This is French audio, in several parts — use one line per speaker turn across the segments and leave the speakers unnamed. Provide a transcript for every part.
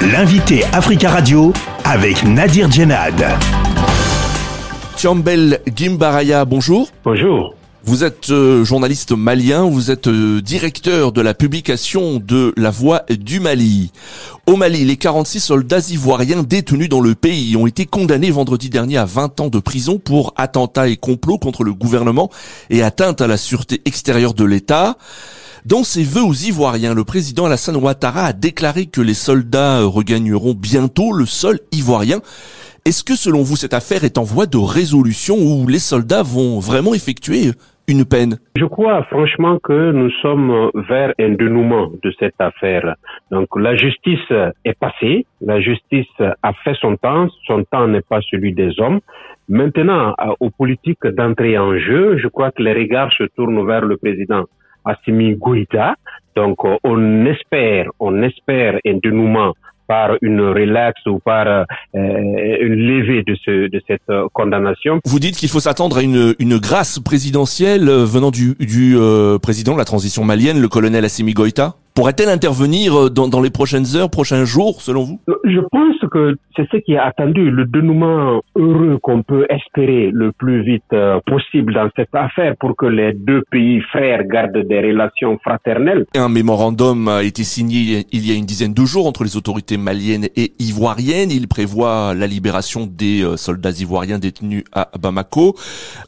L'invité Africa Radio avec Nadir Djenad.
Tiambel Gimbaraya, bonjour.
Bonjour.
Vous êtes euh, journaliste malien, vous êtes euh, directeur de la publication de La Voix du Mali. Au Mali, les 46 soldats ivoiriens détenus dans le pays ont été condamnés vendredi dernier à 20 ans de prison pour attentat et complot contre le gouvernement et atteinte à la sûreté extérieure de l'État. Dans ses vœux aux Ivoiriens, le président Alassane Ouattara a déclaré que les soldats regagneront bientôt le sol ivoirien. Est-ce que selon vous cette affaire est en voie de résolution où les soldats vont vraiment effectuer une peine?
Je crois franchement que nous sommes vers un dénouement de cette affaire. Donc la justice est passée, la justice a fait son temps, son temps n'est pas celui des hommes. Maintenant, aux politiques d'entrer en jeu, je crois que les regards se tournent vers le président Assimi Goïta. Donc, euh, on espère, on espère un dénouement par une relaxe ou par euh, une levée de, ce, de cette euh, condamnation.
Vous dites qu'il faut s'attendre à une, une grâce présidentielle venant du, du président de la transition malienne, le colonel Assimi Goïta? Pourrait-elle intervenir euh, dans, dans, les prochaines heures, prochains jours, selon vous?
Je pense que c'est ce qui est attendu, le dénouement heureux qu'on peut espérer le plus vite euh, possible dans cette affaire pour que les deux pays frères gardent des relations fraternelles.
Un mémorandum a été signé il y a une dizaine de jours entre les autorités maliennes et ivoiriennes. Il prévoit la libération des euh, soldats ivoiriens détenus à Bamako.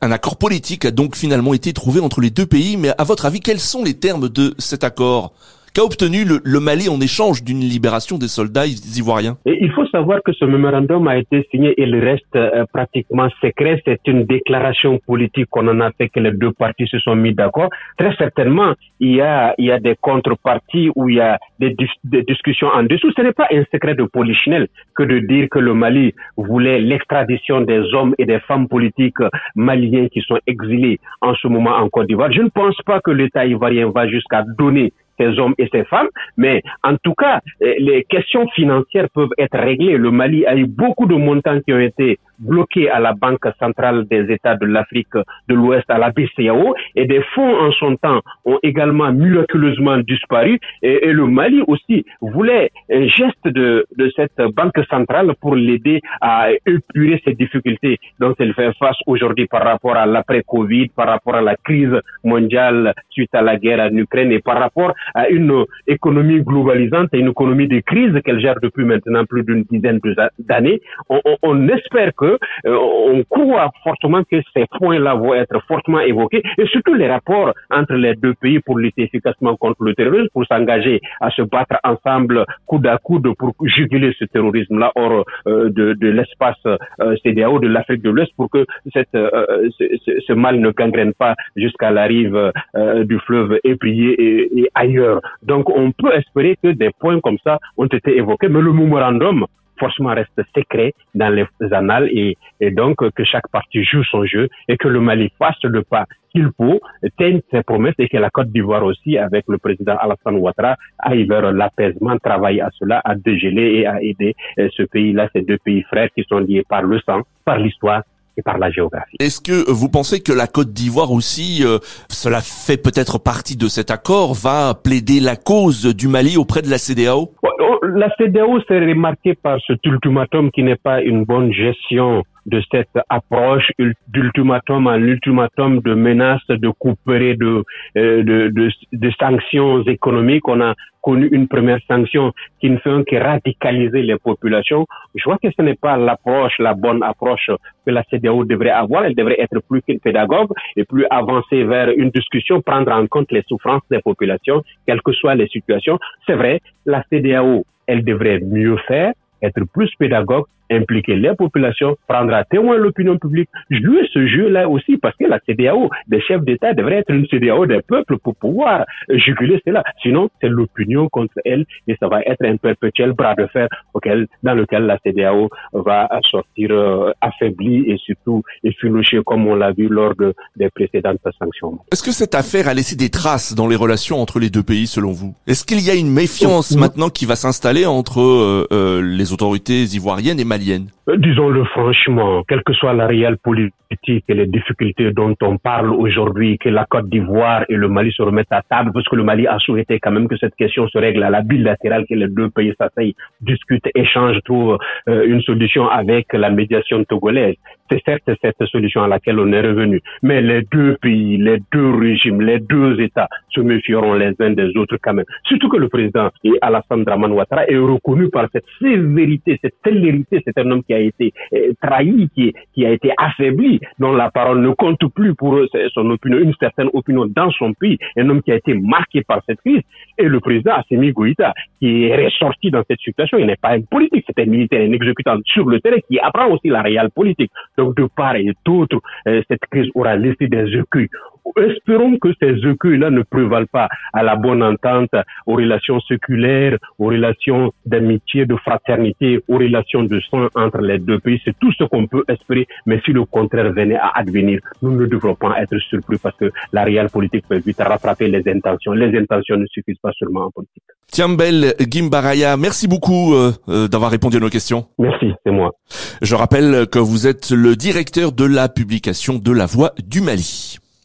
Un accord politique a donc finalement été trouvé entre les deux pays, mais à votre avis, quels sont les termes de cet accord? Qu'a obtenu le, Mali en échange d'une libération des soldats ivoiriens?
Il faut savoir que ce mémorandum a été signé et il reste euh, pratiquement secret. C'est une déclaration politique qu'on en a fait que les deux parties se sont mis d'accord. Très certainement, il y a, il y a des contreparties où il y a des, des discussions en dessous. Ce n'est pas un secret de polichinelle que de dire que le Mali voulait l'extradition des hommes et des femmes politiques maliens qui sont exilés en ce moment en Côte d'Ivoire. Je ne pense pas que l'État ivoirien va jusqu'à donner ces hommes et ces femmes, mais en tout cas, euh, les questions financières peuvent être réglées. Le Mali a eu beaucoup de montants qui ont été bloqués à la Banque centrale des États de l'Afrique de l'Ouest, à la BCAO, et des fonds en son temps ont également miraculeusement disparu. Et, le Mali aussi voulait un geste de, cette Banque centrale pour l'aider à épurer ses difficultés dont elle fait face aujourd'hui par rapport à l'après-Covid, par rapport à la crise mondiale suite à la guerre en Ukraine et par rapport à une économie globalisante et une économie de crise qu'elle gère depuis maintenant plus d'une dizaine d'années. On espère que euh, on croit fortement que ces points-là vont être fortement évoqués et surtout les rapports entre les deux pays pour lutter efficacement contre le terrorisme, pour s'engager à se battre ensemble coude à coude pour juguler ce terrorisme-là hors euh, de, de l'espace euh, CDAO de l'Afrique de l'Ouest pour que cette, ce, ce, mal ne gangrène pas jusqu'à la rive du fleuve éprié et, et ailleurs. Donc on peut espérer que des points comme ça ont été évoqués, mais le mémorandum forcément reste secret dans les annales et, donc que chaque partie joue son jeu et que le Mali fasse le pas qu'il faut, tienne ses promesses et que la Côte d'Ivoire aussi, avec le président Alassane Ouattara, aille vers l'apaisement, travaille à cela, à dégeler et à aider euh, ce pays-là, ces deux pays frères qui sont liés par le sang, par l'histoire et par la géographie.
Est-ce que vous pensez que la Côte d'Ivoire aussi, euh, cela fait peut-être partie de cet accord, va plaider la cause du Mali auprès de la CDAO
la CDAO s'est remarquée par cet ultimatum qui n'est pas une bonne gestion de cette approche d'ultimatum en ultimatum de menaces de couper de, euh, de, de, de, sanctions économiques. On a connu une première sanction qui ne fait que radicaliser les populations. Je vois que ce n'est pas l'approche, la bonne approche que la CDAO devrait avoir. Elle devrait être plus qu'une pédagogue et plus avancer vers une discussion, prendre en compte les souffrances des populations, quelles que soient les situations. C'est vrai, la CDAO, elle devrait mieux faire, être plus pédagogue, impliquer les populations, prendre à témoin l'opinion publique, jouer ce jeu-là aussi, parce que la CDAO des chefs d'État devrait être une CDAO des peuples pour pouvoir juguler cela. Sinon, c'est l'opinion contre elle et ça va être un perpétuel bras de fer auquel, dans lequel la CDAO va sortir euh, affaiblie et surtout effilochée comme on l'a vu lors de, des précédentes sanctions.
Est-ce que cette affaire a laissé des traces dans les relations entre les deux pays selon vous? Est-ce qu'il y a une méfiance maintenant qui va s'installer entre euh, euh, les autorités ivoiriennes et maliennes?
Euh, Disons-le franchement, quelle que soit la réelle politique et les difficultés dont on parle aujourd'hui, que la Côte d'Ivoire et le Mali se remettent à table, parce que le Mali a souhaité quand même que cette question se règle à la bilatérale, que les deux pays s'asseyent, discutent, échangent, trouvent euh, une solution avec la médiation togolaise. C'est certes cette solution à laquelle on est revenu, mais les deux pays, les deux régimes, les deux États se méfieront les uns des autres quand même. Surtout que le président Alassane Draman Ouattara est reconnu par cette sévérité, cette célérité. C'est un homme qui a été euh, trahi, qui, a été affaibli, dont la parole ne compte plus pour son opinion, une certaine opinion dans son pays. Un homme qui a été marqué par cette crise. Et le président Assimi Goïta, qui est ressorti dans cette situation, il n'est pas un politique, c'est un militaire, un exécutant sur le terrain qui apprend aussi la réelle politique. Donc de part et d'autre, euh, cette crise aura laissé des écueils espérons que ces écueils-là ne prévalent pas à la bonne entente, aux relations séculaires, aux relations d'amitié, de fraternité, aux relations de soins entre les deux pays. C'est tout ce qu'on peut espérer. Mais si le contraire venait à advenir, nous ne devrons pas être surpris parce que la réelle politique peut vite rattraper les intentions. Les intentions ne suffisent pas seulement en politique.
Tiambel Gimbaraya, merci beaucoup euh, euh, d'avoir répondu à nos questions.
Merci, c'est moi.
Je rappelle que vous êtes le directeur de la publication de La Voix du Mali.